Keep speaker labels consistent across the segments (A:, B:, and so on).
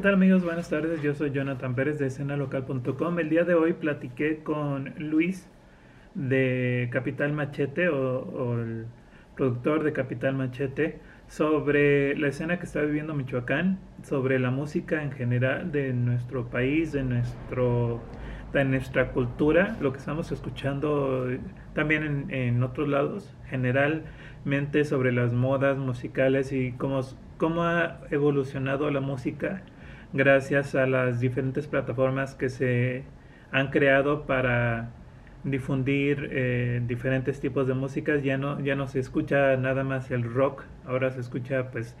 A: ¿qué tal amigos? Buenas tardes, yo soy Jonathan Pérez de escenalocal.com. El día de hoy platiqué con Luis de Capital Machete o, el productor de Capital Machete sobre la escena que está viviendo Michoacán, sobre la música en general de nuestro país, de, nuestro, de nuestra cultura, lo que estamos escuchando también en, en otros lados, generalmente sobre las modas musicales y cómo cómo ha evolucionado la música gracias a las diferentes plataformas que se han creado para difundir eh, diferentes tipos de músicas ya no ya no se escucha nada más el rock ahora se escucha pues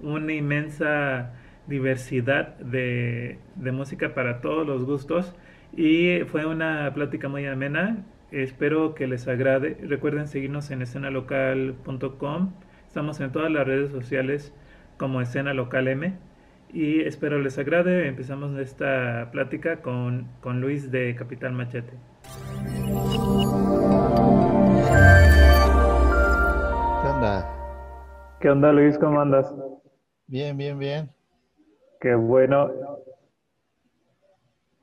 A: una inmensa diversidad de, de música para todos los gustos. Y fue una plática muy amena. Espero que les agrade. Recuerden seguirnos en escenalocal.com estamos en todas las redes sociales como escena local M y espero les agrade. Empezamos esta plática con, con Luis de Capital Machete.
B: ¿Qué onda?
A: ¿Qué onda Luis? ¿Cómo andas?
B: Bien, bien, bien.
A: Qué bueno.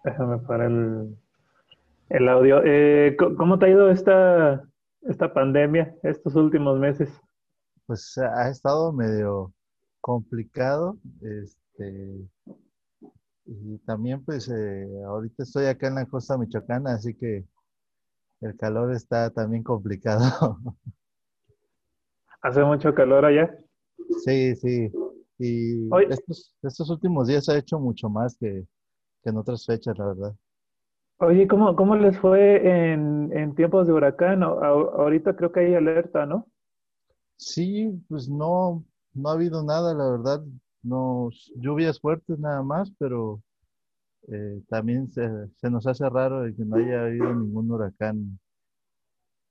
A: Déjame parar el, el audio. Eh, ¿Cómo te ha ido esta, esta pandemia estos últimos meses?
B: Pues ha estado medio complicado. Este, y también pues eh, ahorita estoy acá en la costa michoacana, así que el calor está también complicado.
A: ¿Hace mucho calor allá?
B: Sí, sí. Y estos, estos, últimos días ha hecho mucho más que, en otras fechas, la verdad.
A: Oye, ¿cómo, cómo les fue en, en tiempos de huracán? ahorita creo que hay alerta, ¿no?
B: Sí, pues no, no ha habido nada, la verdad. No, lluvias fuertes nada más, pero eh, también se, nos hace raro que no haya habido ningún huracán,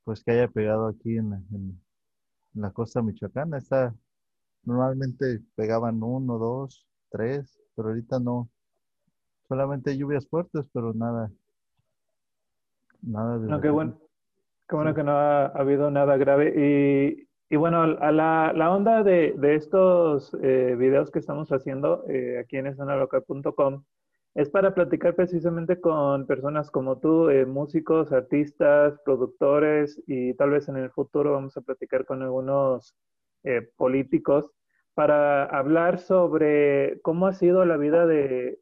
B: pues que haya pegado aquí en la, costa michoacana. Está, normalmente pegaban uno, dos, tres, pero ahorita no. Solamente lluvias fuertes, pero nada. Nada de.
A: No, qué bueno. Qué bueno que no ha, habido nada grave. Y y bueno, a la, onda de, estos eh, videos que estamos haciendo eh, aquí en escenalocal.com es para platicar precisamente con personas como tú, eh, músicos, artistas, productores y tal vez en el futuro vamos a platicar con algunos políticos para hablar sobre cómo ha sido la vida de,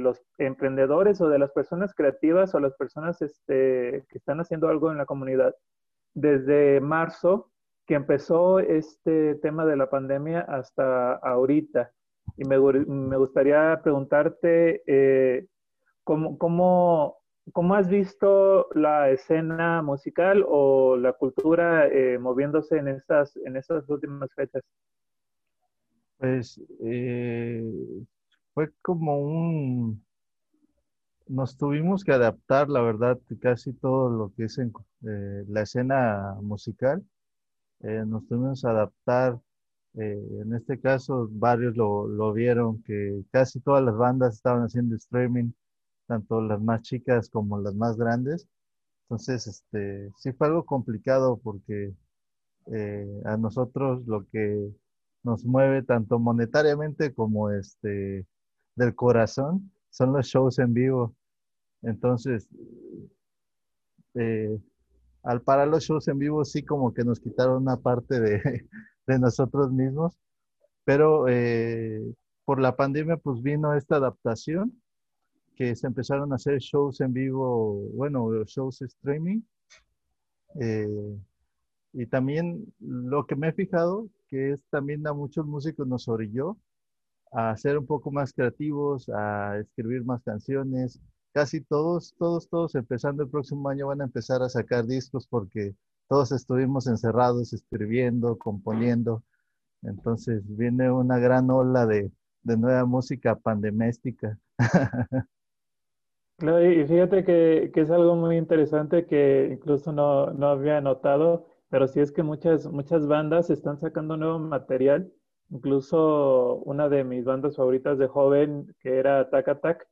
A: los emprendedores o de las personas creativas o las personas este, que están haciendo algo en la comunidad desde marzo que empezó este tema de la pandemia hasta ahorita. Y me, me gustaría preguntarte eh, ¿cómo, cómo, cómo, has visto la escena musical o la cultura eh, moviéndose en estas, en estas últimas fechas.
B: Pues eh, fue como un... Nos tuvimos que adaptar, la verdad, casi todo lo que es en, la escena musical eh, nos tuvimos que adaptar. Eh, en este caso, varios lo, lo, vieron, que casi todas las bandas estaban haciendo streaming, tanto las más chicas como las más grandes. Entonces, este, sí fue algo complicado porque eh, a nosotros lo que nos mueve tanto monetariamente como este, del corazón son los shows en vivo. Entonces, eh, al parar los shows en vivo sí como que nos quitaron una parte de, nosotros mismos, pero eh, por la pandemia pues vino esta adaptación que se empezaron a hacer shows en vivo, bueno, shows streaming. Eh, y también lo que me he fijado, que es también a muchos músicos nos orilló a ser un poco más creativos, a escribir más canciones, casi todos, todos, todos empezando el próximo año van a empezar a sacar discos porque todos estuvimos encerrados escribiendo, componiendo. Entonces viene una gran ola de, nueva música pandeméstica.
A: y fíjate que, es algo muy interesante que incluso no, no, había notado, pero sí es que muchas, muchas bandas están sacando nuevo material. Incluso una de mis bandas favoritas de joven, que era Tac Attack,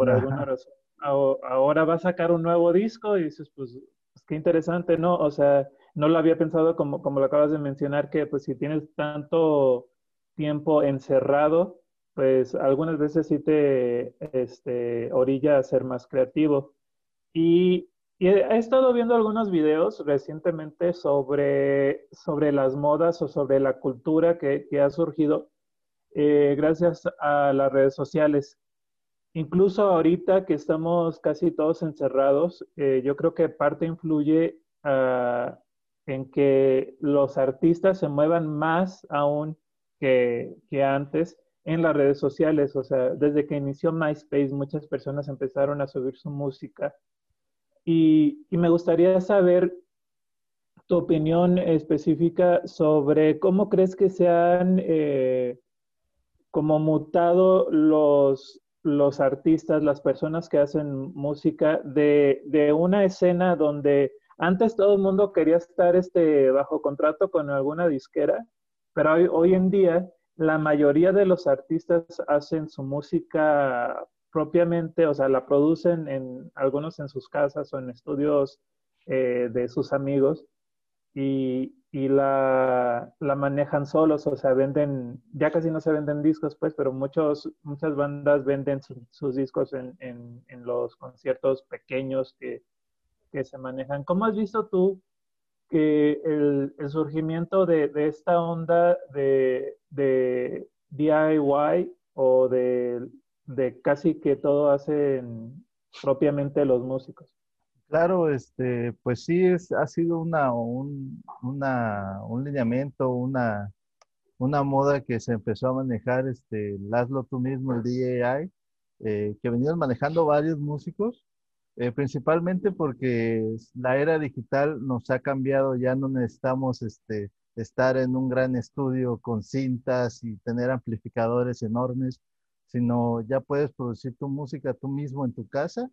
A: por alguna razón. Ahora va a sacar un nuevo disco y dices, pues, pues, qué interesante, ¿no? O sea, no lo había pensado como, como lo acabas de mencionar, que pues si tienes tanto tiempo encerrado, pues algunas veces sí te este, orilla a ser más creativo. Y, he, estado viendo algunos videos recientemente sobre, sobre las modas o sobre la cultura que, ha surgido eh, gracias a las redes sociales. Incluso ahorita que estamos casi todos encerrados, eh, yo creo que parte influye ah, en que los artistas se muevan más aún que, antes en las redes sociales. O sea, desde que inició MySpace, muchas personas empezaron a subir su música. Y, me gustaría saber tu opinión específica sobre cómo crees que se han eh, como mutado los, los artistas, las personas que hacen música de, de, una escena donde antes todo el mundo quería estar este, bajo contrato con alguna disquera, pero hoy, hoy en día la mayoría de los artistas hacen su música propiamente, o sea, la producen en algunos en sus casas o en estudios eh, de sus amigos y, la, manejan solos, o sea, venden, ya casi no se venden discos, pues, pero muchos, muchas bandas venden sus discos en, los conciertos pequeños que, que se manejan. ¿Cómo has visto tú que el, surgimiento de, esta onda de, DIY o de, casi que todo hacen propiamente los músicos.
B: Claro, este, pues sí, es, ha sido una, un, lineamiento, una, una moda que se empezó a manejar, este, hazlo tú mismo, el DIY, eh, que venían manejando varios músicos eh, principalmente porque la era digital nos ha cambiado, ya no necesitamos este, estar en un gran estudio con cintas y tener amplificadores enormes, sino ya puedes producir tu música tú mismo en tu casa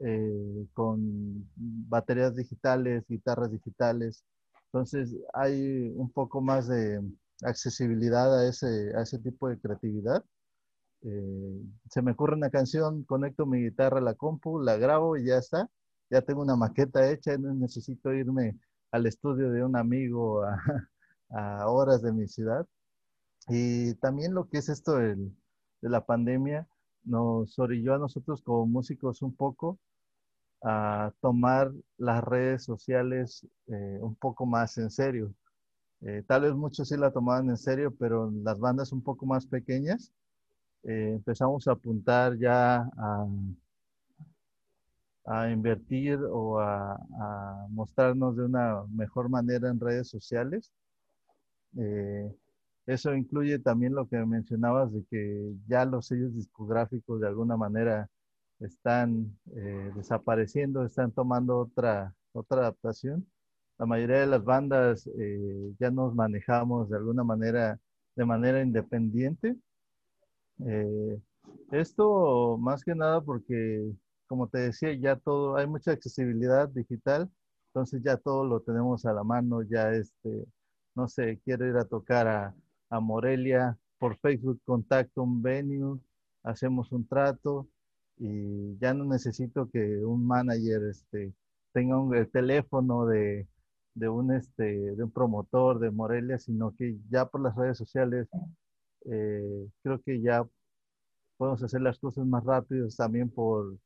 B: eh, con baterías digitales, guitarras digitales. Entonces hay un poco más de accesibilidad a ese, a ese tipo de creatividad eh, se me ocurre una canción, conecto mi guitarra a la compu, la grabo y ya está. Ya tengo una maqueta hecha, no necesito irme al estudio de un amigo a, horas de mi ciudad. Y también lo que es esto de la pandemia nos orilló a nosotros como músicos un poco a tomar las redes sociales eh, un poco más en serio. Eh, tal vez muchos sí la tomaban en serio, pero las bandas un poco más pequeñas, eh, empezamos a apuntar ya a, invertir o a, mostrarnos de una mejor manera en redes sociales. Eso incluye también lo que mencionabas de que ya los sellos discográficos de alguna manera están eh, desapareciendo, están tomando otra, otra adaptación. La mayoría de las bandas ya nos manejamos de alguna manera de manera independiente eh, esto más que nada porque, como te decía, ya todo, hay mucha accesibilidad digital, entonces ya todo lo tenemos a la mano, ya este, no sé, quiero ir a tocar a, a Morelia, por Facebook contacto un venue, hacemos un trato y ya no necesito que un manager este, tenga un, el teléfono de, de, un, este, de un promotor de Morelia, sino que ya por las redes sociales eh, creo que ya podemos hacer las cosas más rápidos también por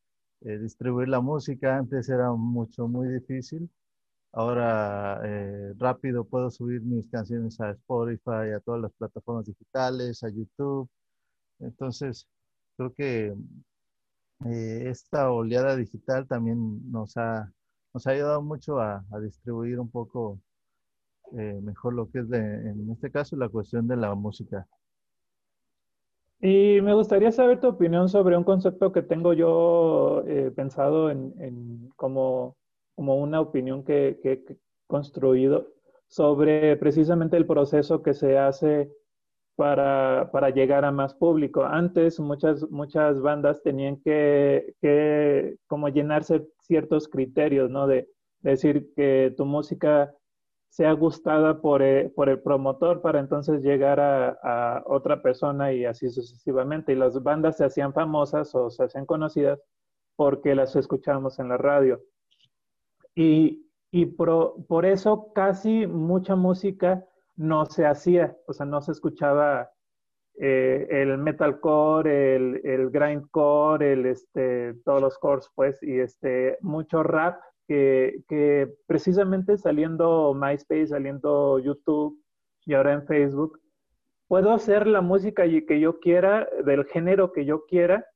B: eh, distribuir la música. Antes era mucho, muy difícil. Ahora eh, rápido puedo subir mis canciones a Spotify, a todas las plataformas digitales, a YouTube. Entonces, creo que esta oleada digital también nos ha, nos ha ayudado mucho a, distribuir un poco mejor lo que es, en este caso, la cuestión de la música.
A: Y me gustaría saber tu opinión sobre un concepto que tengo yo eh, pensado en, como, como, una opinión que, he construido sobre precisamente el proceso que se hace para, para, llegar a más público. Antes muchas, muchas bandas tenían que, que como llenarse ciertos criterios, ¿no? De, de decir que tu música sea gustada por, por el promotor para entonces llegar a, otra persona y así sucesivamente. Y las bandas se hacían famosas o se hacían conocidas porque las escuchábamos en la radio. Y, y por eso casi mucha música no se hacía, o sea, no se escuchaba eh, el metalcore, el, el grindcore, el, este, todos los cores, pues, y este, mucho rap que, que precisamente saliendo MySpace, saliendo YouTube y ahora en Facebook, puedo hacer la música que yo quiera, del género que yo quiera,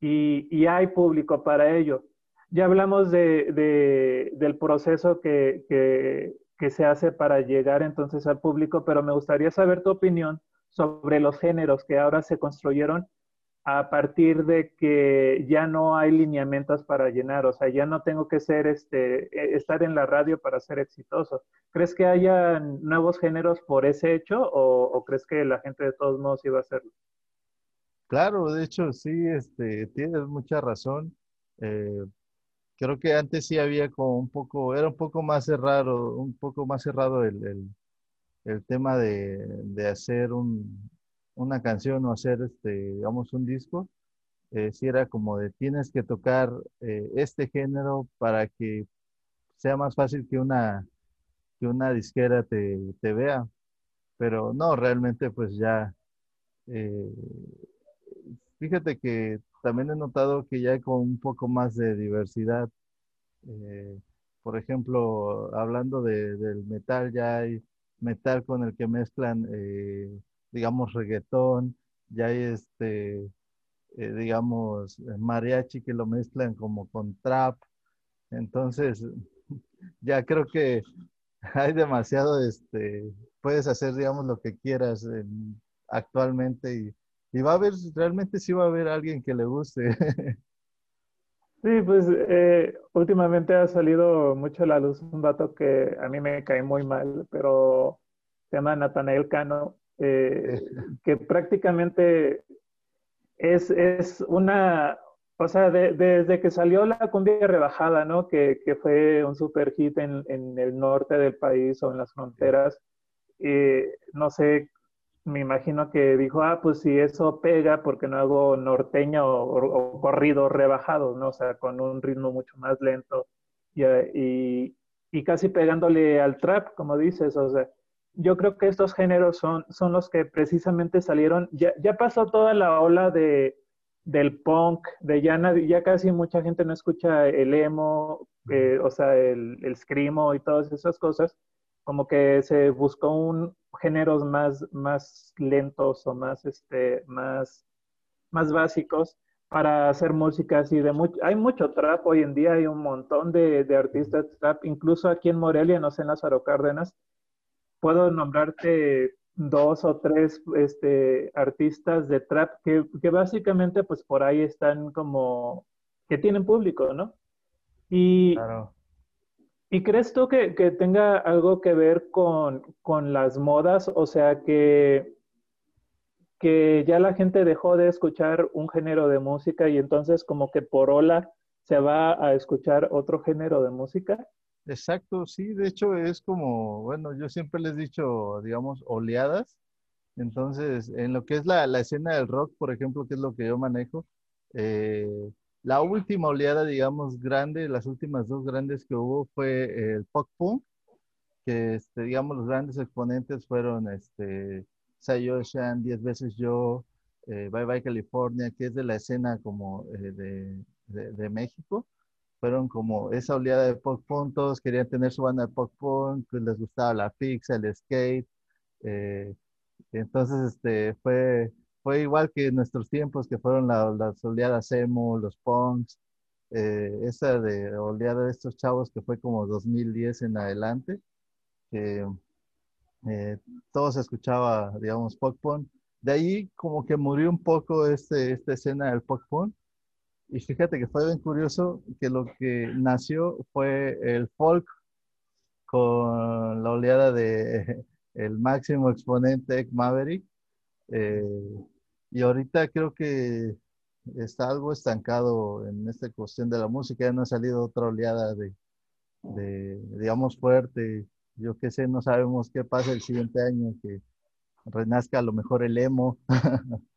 A: y, y hay público para ello. Ya hablamos de, de, del proceso que, que, que, se hace para llegar entonces al público, pero me gustaría saber tu opinión sobre los géneros que ahora se construyeron a partir de que ya no hay lineamientos para llenar, o sea, ya no tengo que ser este e, estar en la radio para ser exitoso. ¿Crees que haya nuevos géneros por ese hecho o, crees que la gente de todos modos iba a hacerlo?
B: Claro, de hecho sí, este, tienes mucha razón. Eh, creo que antes sí había como un poco, era un poco más cerrado, un poco más cerrado el, el, tema de, de hacer un, una canción o hacer, este, digamos, un disco, eh, si era como de tienes que tocar eh, este género para que sea más fácil que una, que una disquera te, te vea. Pero no, realmente pues ya, eh, fíjate que también he notado que ya hay como un poco más de diversidad. por ejemplo, hablando de, del metal, ya hay metal con el que mezclan digamos, reggaetón, ya hay este, eh, digamos, mariachi que lo mezclan como con trap. Entonces, ya creo que hay demasiado, este, puedes hacer, digamos, lo que quieras actualmente y, y, va a haber, realmente sí va a haber alguien que le guste.
A: Sí, pues eh, últimamente ha salido mucho a la luz un vato que a mí me cae muy mal, pero se llama Natanael Cano eh, que prácticamente es, es, una, o sea, desde que salió la cumbia rebajada, ¿no? Que, que fue un super hit en, en, el norte del país o en las fronteras, eh, no sé, me imagino que dijo, ah, pues si eso pega, porque no hago norteño o, corrido rebajado, ¿no? O sea, con un ritmo mucho más lento y, y, y casi pegándole al trap, como dices, o sea, yo creo que estos géneros son, son los que precisamente salieron, ya, ya pasó toda la ola de, del punk, de ya, ya casi mucha gente no escucha el emo, eh, o sea, el, el screamo y todas esas cosas, como que se buscó un géneros más, más lentos o más, este, más, más básicos para hacer música así de mucho, hay mucho trap hoy en día, hay un montón de, de artistas trap, incluso aquí en Morelia, no sé, en Lázaro Cárdenas, puedo nombrarte dos o tres este, artistas de trap que, que, básicamente pues por ahí están como que tienen público, ¿no? Y, ¿y crees tú que, tenga algo que ver con, con, las modas? O sea, que, que ya la gente dejó de escuchar un género de música y entonces como que por ola se va a escuchar otro género de música.
B: Exacto, sí, de hecho es como, bueno, yo siempre les he dicho, digamos, oleadas. Entonces, en lo que es la, escena del rock, por ejemplo, que es lo que yo manejo, eh, la última oleada, digamos, grande, las últimas dos grandes que hubo fue el pop punk, que, este, digamos, los grandes exponentes fueron, este, Sayoshan, Diez veces yo, eh, Bye Bye California, que es de la escena como eh, de, de México. Fueron como esa oleada de pop punk, todos querían tener su banda de pop punk, pues, les gustaba la pizza, el skate, eh, entonces este, fue, fue igual que nuestros tiempos, que fueron las oleadas emo, los punks, eh, esa de oleada de estos chavos que fue como 2010 en adelante, que eh, todo se escuchaba, digamos, pop punk. De ahí como que murió un poco este, esta escena del pop punk, y fíjate que fue bien curioso que lo que nació fue el folk con la oleada de el máximo exponente Maverick. Eh, y ahorita creo que está algo estancado en esta cuestión de la música. Ya no ha salido otra oleada de, de digamos, fuerte. Yo qué sé, no sabemos qué pasa el siguiente año, que renazca a lo mejor el emo.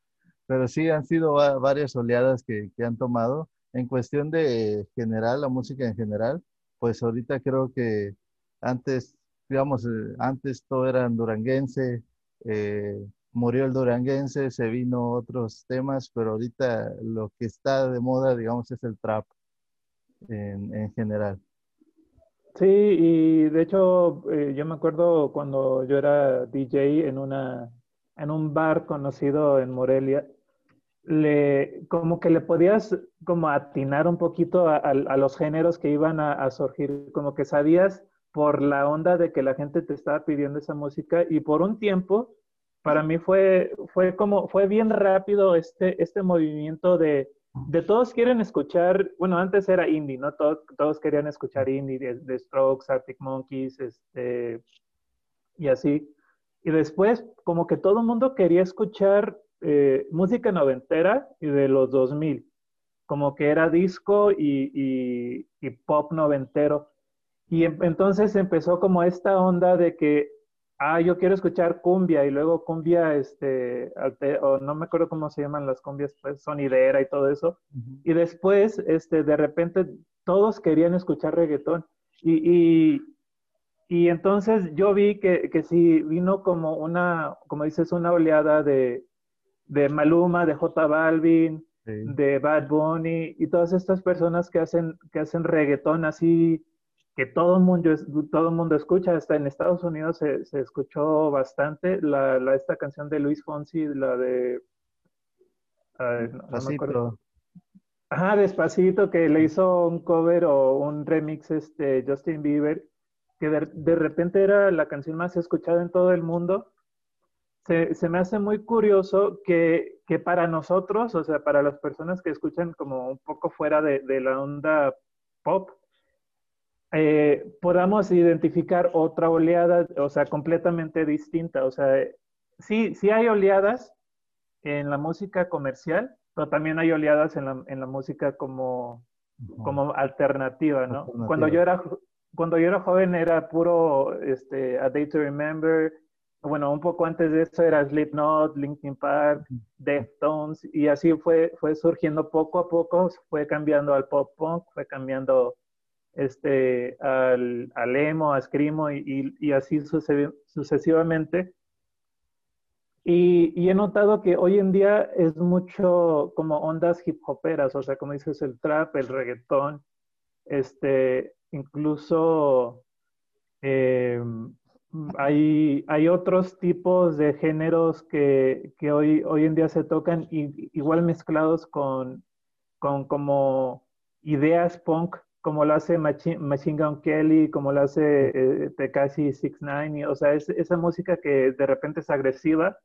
B: pero sí han sido varias oleadas que, que, han tomado. En cuestión de general, la música en general, pues ahorita creo que antes, digamos, eh, antes todo era duranguense, eh, murió el duranguense, se vino otros temas, pero ahorita lo que está de moda, digamos, es el trap en, en general.
A: Sí, y de hecho eh, yo me acuerdo cuando yo era DJ en, una, en un bar conocido en Morelia, le, como que le podías como atinar un poquito a, a, los géneros que iban a, a, surgir, como que sabías por la onda de que la gente te estaba pidiendo esa música y por un tiempo para mí fue, fue como, fue bien rápido este, este movimiento de, de todos quieren escuchar, bueno, antes era indie, ¿no? Todos, todos querían escuchar indie, de, Strokes, Arctic Monkeys, este, y así. Y después, como que todo el mundo quería escuchar eh, música noventera y de los 2000, como que era disco y, y, y pop noventero. Y entonces empezó como esta onda de que ah, yo quiero escuchar cumbia y luego cumbia, este, o no me acuerdo cómo se llaman las cumbias, pues sonidera y todo eso. Y después, este, de repente, todos querían escuchar reggaetón. Y, y, y entonces yo vi que, que, sí vino como una, como dices, una oleada de, de Maluma, de J Balvin, de Bad Bunny y todas estas personas que hacen, que hacen reggaetón así que todo el mundo, todo el mundo escucha, hasta en Estados Unidos se, se escuchó bastante la, la, esta canción de Luis Fonsi, la de...
B: Despacito.
A: Ajá, Despacito, que le hizo un cover o un remix este Justin Bieber, que de, de repente era la canción más escuchada en todo el mundo. Se, se me hace muy curioso que, que, para nosotros, o sea, para las personas que escuchan como un poco fuera de, de la onda pop, eh, podamos identificar otra oleada, o sea, completamente distinta. O sea, sí, sí hay oleadas en la música comercial, pero también hay oleadas en la, en la música como, como alternativa, ¿no? Alternativa. Cuando yo era cuando yo era joven era puro este, A Day to Remember, bueno, un poco antes de eso era Slipknot, Linkin Park, Deftones, y así fue, fue surgiendo poco a poco, fue cambiando al pop punk, fue cambiando este, al, al emo, a Screamo y, y, así sucesivamente. Y, y, he notado que hoy en día es mucho como ondas hip hoperas, o sea, como dices, el trap, el reggaetón, este, incluso eh, hay, hay otros tipos de géneros que, que, hoy, hoy en día se tocan igual mezclados con, con como ideas punk como lo hace Machine, Gun Kelly, como lo hace eh, Tekashi 69, o sea, es, esa música que de repente es agresiva,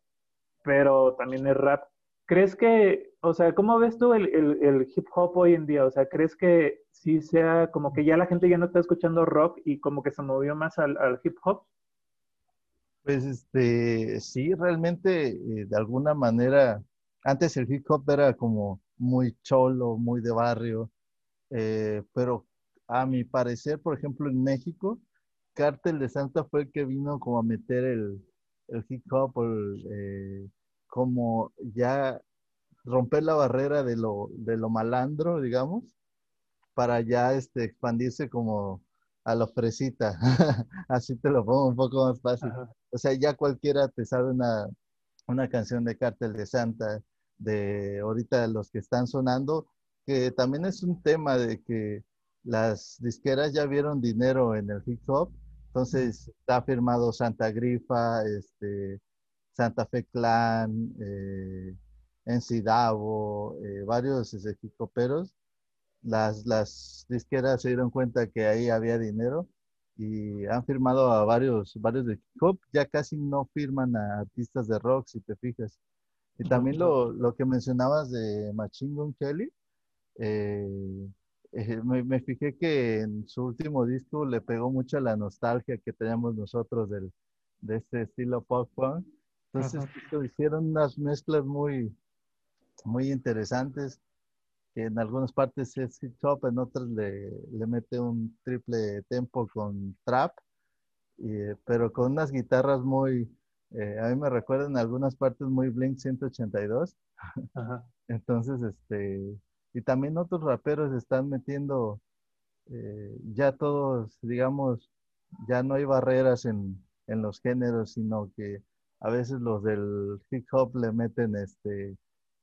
A: pero también es rap. ¿Crees que, o sea, cómo ves tú el, el, el, hip hop hoy en día? O sea, ¿crees que sí sea como que ya la gente ya no está escuchando rock y como que se movió más al, al hip hop?
B: Pues este, sí, realmente eh, de alguna manera, antes el hip hop era como muy cholo, muy de barrio, eh, pero a mi parecer, por ejemplo, en México, Cártel de Santa fue el que vino como a meter el, el hip hop, el, eh, como ya romper la barrera de lo, de lo malandro, digamos, para ya este, expandirse como a lo fresita. Así te lo pongo un poco más fácil. Ajá. O sea, ya cualquiera te sabe una, una canción de Cártel de Santa, de ahorita los que están sonando, que también es un tema de que las disqueras ya vieron dinero en el hip hop, entonces está firmado Santa Grifa, este, Santa Fe Clan, eh, Encidavo, eh, varios este, hip hoperos. Las, las disqueras se dieron cuenta que ahí había dinero y han firmado a varios, varios de hip hop, ya casi no firman a artistas de rock, si te fijas. Y también lo, lo que mencionabas de Machine Gun Kelly, eh, eh, me, me, fijé que en su último disco le pegó mucho la nostalgia que teníamos nosotros del, de este estilo pop punk. Entonces pues, hicieron unas mezclas muy, muy interesantes, que en algunas partes es hip hop, en otras le, le mete un triple tempo con trap, y, pero con unas guitarras muy, eh, a mí me recuerdan algunas partes muy Blink 182. Ajá. Entonces, este, y también otros raperos están metiendo eh, ya todos, digamos, ya no hay barreras en, en, los géneros, sino que a veces los del hip hop le meten este,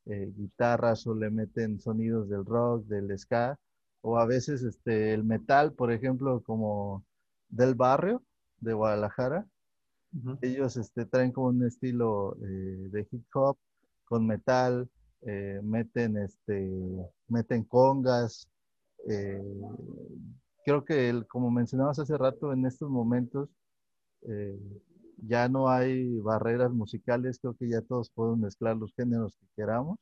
B: eh, guitarras o le meten sonidos del rock, del ska, o a veces este, el metal, por ejemplo, como del barrio de Guadalajara. Ellos este, traen como un estilo eh, de hip hop con metal, meten, este, meten congas. creo que, el, como mencionabas hace rato, en estos momentos ya no hay barreras musicales, creo que ya todos podemos mezclar los géneros que queramos.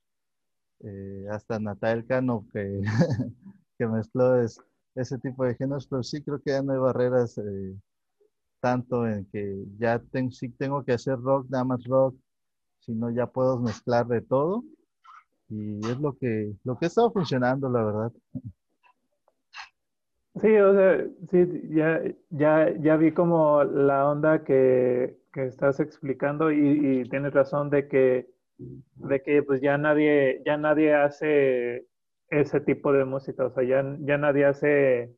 B: Eh, hasta Natael Cano que, que mezcló ese tipo de géneros, pero sí creo que ya no hay barreras eh, tanto en que ya sí tengo que hacer rock, nada más rock, sino ya puedo mezclar de todo y es lo que, lo que ha estado funcionando, la verdad.
A: Sí, o sea, sí, ya, ya, ya vi como la onda que, que estás explicando y, tienes razón de que, de que pues ya nadie, ya nadie hace ese tipo de música, o sea, ya, ya nadie hace,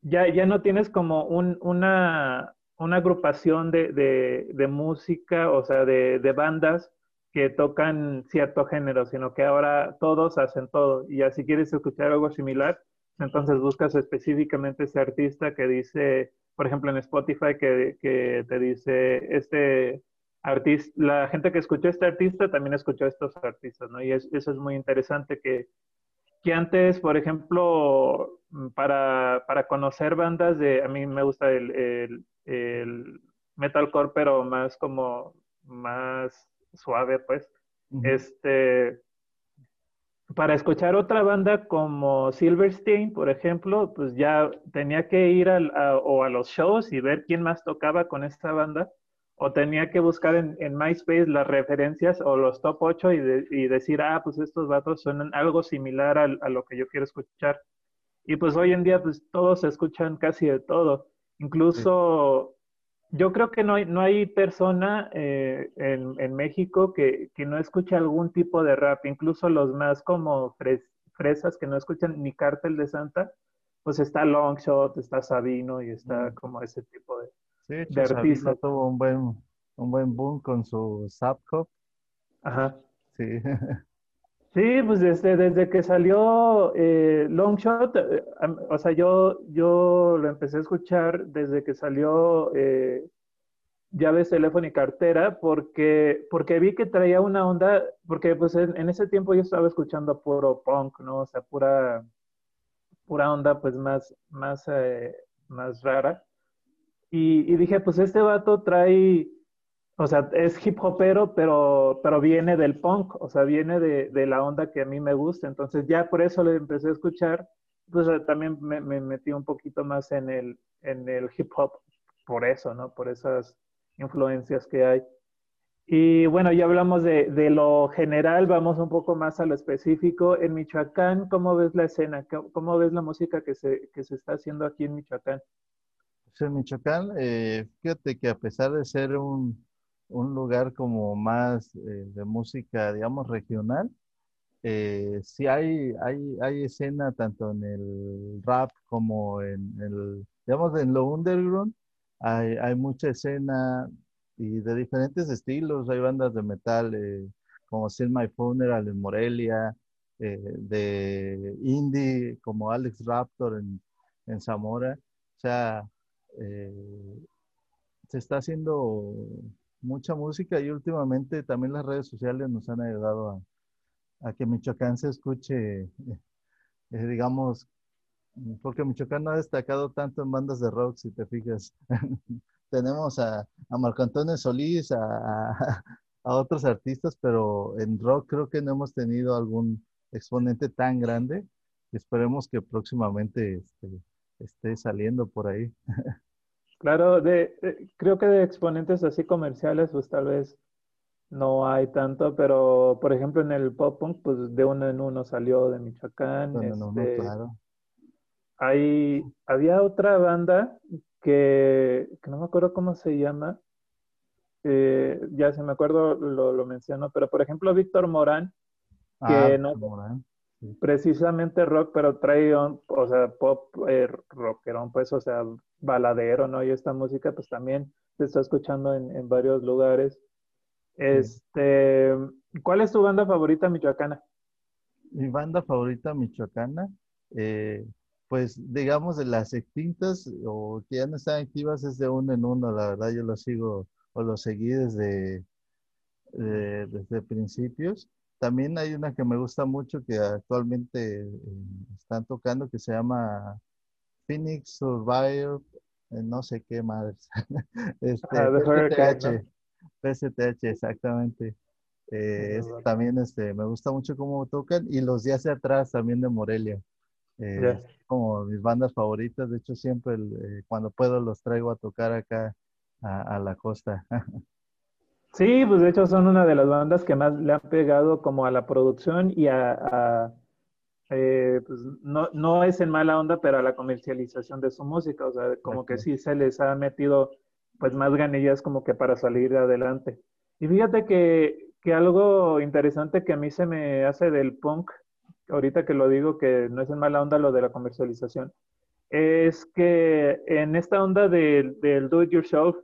A: ya, ya no tienes como un, una, una agrupación de, de, de música, o sea, de, de bandas que tocan cierto género, sino que ahora todos hacen todo. Y así quieres escuchar algo similar, entonces buscas específicamente ese artista que dice, por ejemplo, en Spotify, que, que te dice, este artista, la gente que escuchó este artista también escuchó a estos artistas, ¿no? Y eso es muy interesante que, que antes, por ejemplo, para, para, conocer bandas de, a mí me gusta el, el, el, metalcore, pero más como, más suave, pues, este para escuchar otra banda como Silverstein, por ejemplo, pues ya tenía que ir a, o a los shows y ver quién más tocaba con esta banda, o tenía que buscar en, MySpace las referencias o los top 8 y, y, decir, ah, pues estos vatos suenan algo similar a, a, lo que yo quiero escuchar. Y pues hoy en día, pues todos escuchan casi de todo. Incluso yo creo que no hay, no hay persona eh, en, en, México que, que, no escuche algún tipo de rap, incluso los más como fresas que no escuchan ni Cártel de Santa, pues está Longshot, está Sabino y está mm. como ese tipo de,
B: sí, de artistas. tuvo un buen, un buen boom con su Zap
A: Ajá. Sí. Sí, pues desde, desde que salió eh, Longshot, eh, o sea, yo, yo lo empecé a escuchar desde que salió eh, Llaves, Teléfono y Cartera, porque, porque vi que traía una onda, porque pues en, ese tiempo yo estaba escuchando puro punk, ¿no? O sea, pura, pura onda pues más, más, eh, más rara. Y, y dije, pues este vato trae o sea, es hip hopero, pero, pero viene del punk, o sea, viene de, de, la onda que a mí me gusta. Entonces ya por eso le empecé a escuchar, pues eh, también me, me, metí un poquito más en el, en el hip hop, por eso, ¿no? Por esas influencias que hay. Y bueno, ya hablamos de, de, lo general, vamos un poco más a lo específico. En Michoacán, ¿cómo ves la escena? ¿Cómo ves la música que se, que se está haciendo aquí en Michoacán?
B: Pues en Michoacán, eh, fíjate que a pesar de ser un, un lugar como más eh, de música, digamos, regional. Eh, sí hay, hay, hay escena tanto en el rap como en el, digamos, en lo underground. Hay, hay mucha escena y de diferentes estilos. Hay bandas de metal eh, como Still My Funeral en Morelia, de indie como Alex Raptor en, en Zamora. O sea, se está haciendo mucha música y últimamente también las redes sociales nos han ayudado a, que Michoacán se escuche, eh, eh, digamos, porque Michoacán no ha destacado tanto en bandas de rock, si te fijas. Tenemos a, a Marco Antonio Solís, a, otros artistas, pero en rock creo que no hemos tenido algún exponente tan grande. Esperemos que próximamente este, esté saliendo por ahí.
A: Claro, de, creo que de exponentes así comerciales, pues tal vez no hay tanto, pero por ejemplo en el pop punk, pues de uno en uno salió de Michoacán. Este, claro. Hay, había otra banda que, que, no me acuerdo cómo se llama, eh, ya se me acuerdo, lo, lo menciono, pero por ejemplo Víctor Morán, que ah, no, Morán precisamente rock, pero trae, o sea, pop eh, rockerón, pues, o sea, baladero, ¿no? Y esta música, pues también se está escuchando en, en varios lugares. Este, ¿cuál es tu banda favorita michoacana?
B: Mi banda favorita michoacana, eh, pues digamos de las extintas o que ya no están activas es de uno en uno, la verdad yo lo sigo o lo seguí desde, desde principios. También hay una que me gusta mucho que actualmente eh, están tocando que se llama Phoenix Survivor, eh, no sé qué madres. este, PSTH, PSTH, exactamente. Eh, también este, me gusta mucho cómo tocan y los días de atrás también de Morelia. Como mis bandas favoritas, de hecho siempre cuando puedo los traigo a tocar acá a la costa.
A: Sí, pues de hecho son una de las bandas que más le han pegado como a la producción y a, eh, pues no, no, es en mala onda, pero a la comercialización de su música, o sea, como que sí se les ha metido pues más ganillas como que para salir adelante. Y fíjate que, que algo interesante que a mí se me hace del punk, ahorita que lo digo que no es en mala onda lo de la comercialización, es que en esta onda del, del do it yourself,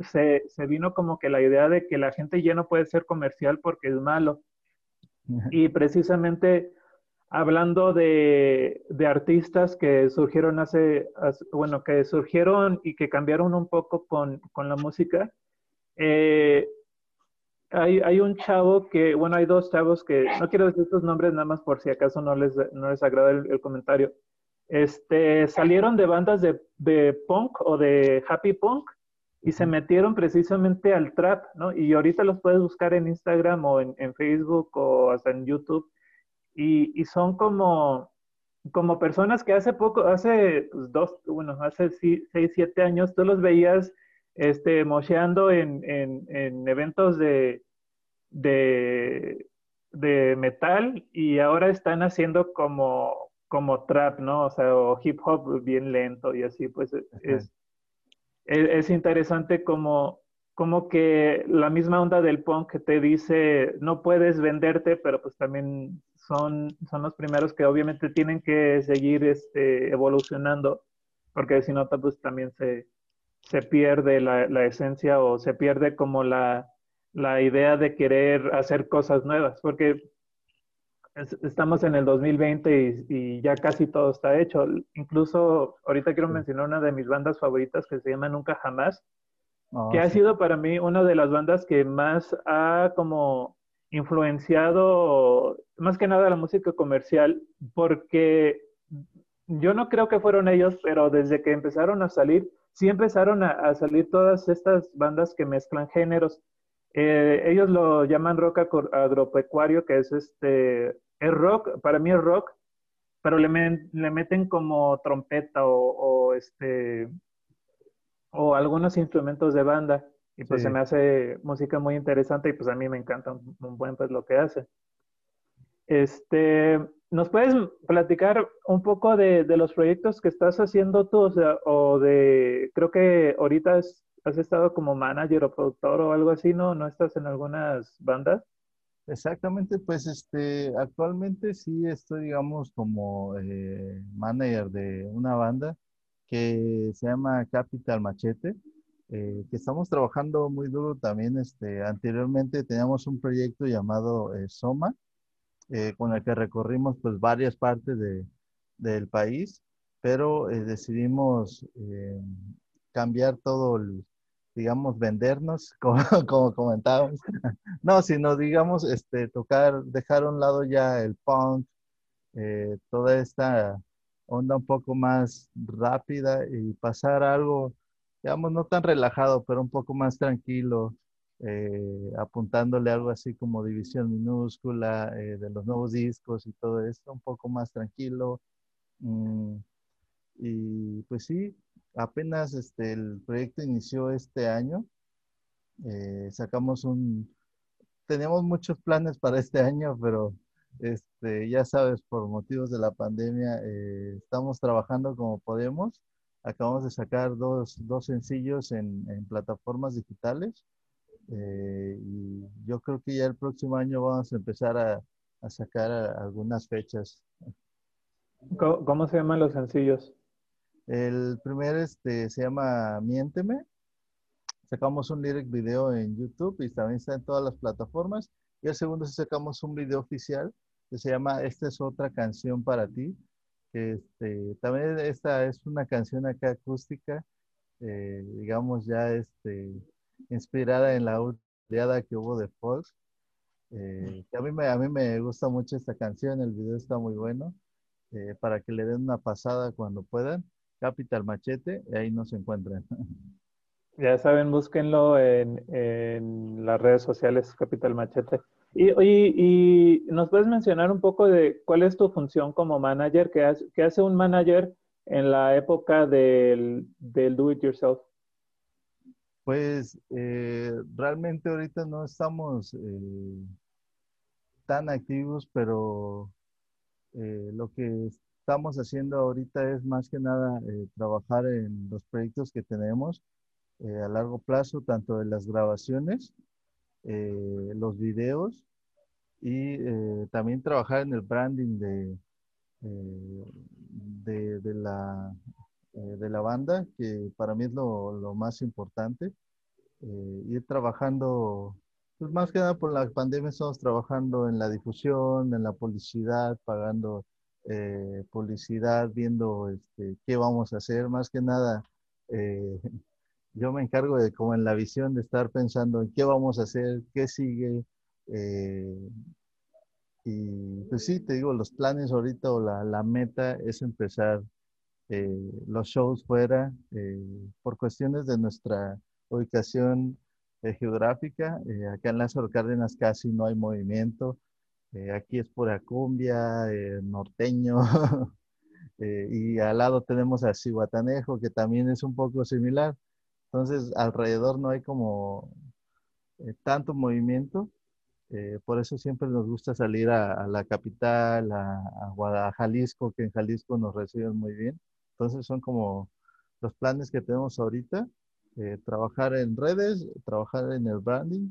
A: se, se, vino como que la idea de que la gente ya no puede ser comercial porque es malo. Y precisamente hablando de, de artistas que surgieron hace, bueno, que surgieron y que cambiaron un poco con, con la música, eh, hay, hay, un chavo que, bueno, hay dos chavos que, no quiero decir sus nombres nada más por si acaso no les, no les agrada el, el comentario, este, salieron de bandas de, de punk o de happy punk y se metieron precisamente al trap, ¿no? Y ahorita los puedes buscar en Instagram o en, Facebook o hasta en YouTube y, y, son como, como personas que hace poco, hace pues, dos, bueno, hace seis, siete años, tú los veías este, mocheando en, en, en eventos de, de, de, metal y ahora están haciendo como, como trap, ¿no? O sea, o hip hop bien lento y así, pues es, es, interesante como, como que la misma onda del punk que te dice no puedes venderte, pero pues también son, son los primeros que obviamente tienen que seguir este, evolucionando, porque si no, pues también se, se pierde la, la, esencia o se pierde como la, la idea de querer hacer cosas nuevas, porque estamos en el 2020 y, ya casi todo está hecho. Incluso ahorita quiero mencionar una de mis bandas favoritas que se llama Nunca Jamás, ah, que ha sido para mí una de las bandas que más ha como influenciado más que nada la música comercial, porque yo no creo que fueron ellos, pero desde que empezaron a salir, sí empezaron a, salir todas estas bandas que mezclan géneros. Eh, ellos lo llaman rock agropecuario, que es este es rock, para mí es rock, pero le, le meten como trompeta o, este o algunos instrumentos de banda y pues se me hace música muy interesante y pues a mí me encanta un, buen pues lo que hace. Este, ¿nos puedes platicar un poco de, los proyectos que estás haciendo tú? O sea, o de, creo que ahorita has estado como manager o productor o algo así, ¿no? ¿No estás en algunas bandas?
B: Exactamente, pues este, actualmente sí estoy, digamos, como eh, manager de una banda que se llama Capital Machete, eh, que estamos trabajando muy duro también. Este, anteriormente teníamos un proyecto llamado eh, Soma, con el que recorrimos pues varias partes de, del país, pero decidimos cambiar todo el, digamos, vendernos, como, como comentábamos. No, sino, digamos, este, tocar, dejar a un lado ya el punk, eh, toda esta onda un poco más rápida y pasar algo, digamos, no tan relajado, pero un poco más tranquilo, eh, apuntándole algo así como división minúscula eh, de los nuevos discos y todo esto, un poco más tranquilo. Mm, y pues sí, apenas este, el proyecto inició este año. Eh, sacamos un, tenemos muchos planes para este año, pero este, ya sabes, por motivos de la pandemia, estamos trabajando como podemos. Acabamos de sacar dos, dos sencillos en, en, plataformas digitales. Eh, y yo creo que ya el próximo año vamos a empezar a, a sacar algunas fechas.
A: ¿Cómo se llaman los sencillos?
B: El primer este, se llama Miénteme sacamos un lyric video en YouTube y también está en todas las plataformas. Y el segundo sacamos un video oficial que se llama Esta es otra canción para ti. Este, también esta es una canción acá acústica, eh, digamos ya este, inspirada en la oleada que hubo de folk. Eh, a, mí me, a mí me gusta mucho esta canción, el video está muy bueno, eh, para que le den una pasada cuando puedan. Capital Machete, y ahí nos encuentran.
A: Ya saben, búsquenlo en, en las redes sociales Capital Machete. Y, y, nos puedes mencionar un poco de cuál es tu función como manager, qué hace, qué hace un manager en la época del, del do it yourself.
B: Pues eh, realmente ahorita no estamos eh, tan activos, pero eh, lo que estamos haciendo ahorita es más que nada trabajar en los proyectos que tenemos a largo plazo, tanto de las grabaciones eh, los videos y eh, también trabajar en el branding de, eh, de, la, de la banda, que para mí es lo, más importante. ir trabajando, pues más que nada por la pandemia estamos trabajando en la difusión, en la publicidad, pagando publicidad, viendo este, qué vamos a hacer, más que nada yo me encargo de como en la visión de estar pensando en qué vamos a hacer, qué sigue. Eh, y pues sí, te digo, los planes ahorita o la, meta es empezar eh, los shows fuera eh, por cuestiones de nuestra ubicación geográfica. acá en Lázaro Cárdenas casi no hay movimiento. aquí es pura cumbia, norteño. y al lado tenemos a Cihuatanejo, que también es un poco similar. Entonces, alrededor no hay como eh, tanto movimiento. Eh, por eso siempre nos gusta salir a, la capital, a, a, Jalisco, que en Jalisco nos reciben muy bien. Entonces, son como los planes que tenemos ahorita. Eh, trabajar en redes, trabajar en el branding,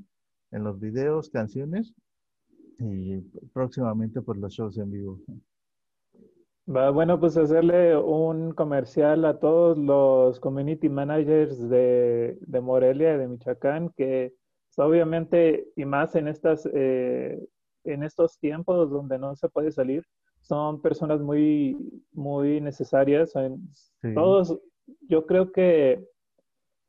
B: en los videos, canciones y próximamente por los shows en vivo.
A: Va, bueno, pues hacerle un comercial a todos los community managers de, Morelia, de Michoacán, que pues, obviamente, y más en, estas, eh, en estos tiempos donde no se puede salir, son personas muy, muy necesarias. Todos, yo creo que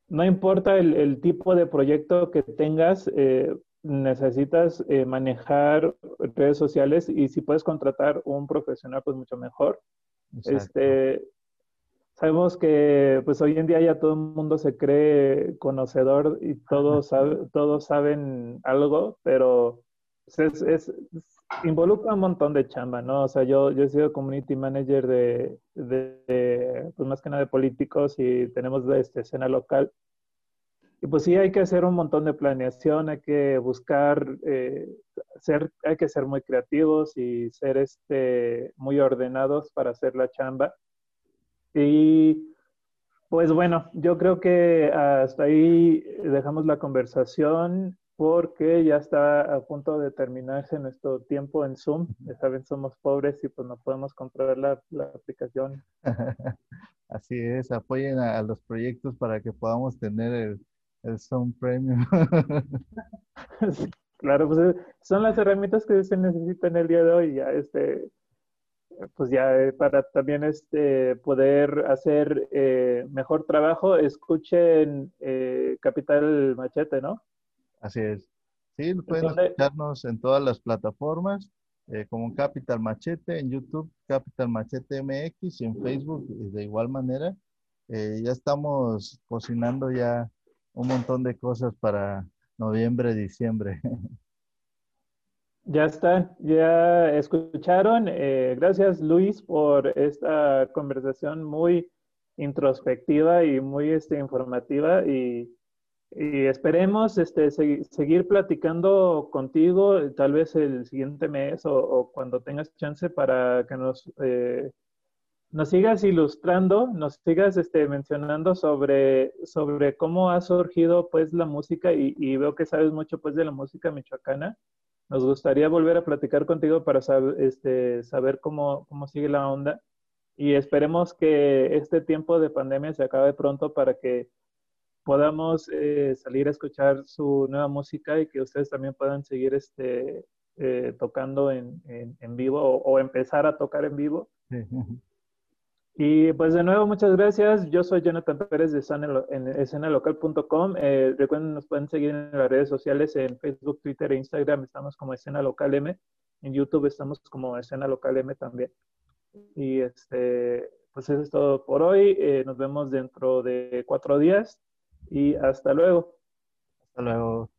A: no importa el, el, tipo de proyecto que tengas, eh, necesitas eh, manejar redes sociales y si puedes contratar un profesional, pues mucho mejor. Este, sabemos que pues hoy en día ya todo el mundo se cree conocedor y todos, todos saben algo, pero pues, es, involucra un montón de chamba, ¿no? O sea, yo, yo he sido community manager de, de, pues más que nada de políticos y tenemos de esta escena local y pues sí, hay que hacer un montón de planeación, hay que buscar, eh, ser, hay que ser muy creativos y ser este, muy ordenados para hacer la chamba. Y pues bueno, yo creo que hasta ahí dejamos la conversación porque ya está a punto de terminarse nuestro tiempo en Zoom. Ya saben, somos pobres y pues no podemos comprar la, la aplicación.
B: Así es, apoyen a, los proyectos para que podamos tener el, el Sound Premium.
A: claro, pues eh, son las herramientas que se necesitan el día de hoy, ya este, pues ya eh, para también este poder hacer eh, mejor trabajo, escuchen Capital Machete, ¿no?
B: Así es. Sí, pueden escucharnos en todas las plataformas, como Capital Machete, en YouTube, Capital Machete MX y en Facebook de igual manera. ya estamos cocinando ya un montón de cosas para noviembre, diciembre.
A: Ya está, ya escucharon. Eh, gracias Luis por esta conversación muy introspectiva y muy este, informativa y, esperemos este, seguir platicando contigo tal vez el siguiente mes o, cuando tengas chance para que nos eh, nos sigas ilustrando, nos sigas este, mencionando sobre, sobre cómo ha surgido pues la música y, veo que sabes mucho pues de la música michoacana. Nos gustaría volver a platicar contigo para saber, este, saber cómo, cómo sigue la onda y esperemos que este tiempo de pandemia se acabe pronto para que podamos eh, salir a escuchar su nueva música y que ustedes también puedan seguir este, eh, tocando en, en, vivo o, empezar a tocar en vivo. Y pues de nuevo, muchas gracias. Yo soy Jonathan Pérez de escenalocal.com. Eh, recuerden, nos pueden seguir en las redes sociales, en Facebook, Twitter e Instagram. Estamos como Escena Local M. En YouTube estamos como Escena Local M también. Y este, pues eso es todo por hoy. Eh, nos vemos dentro de cuatro días y hasta luego.
B: Hasta luego.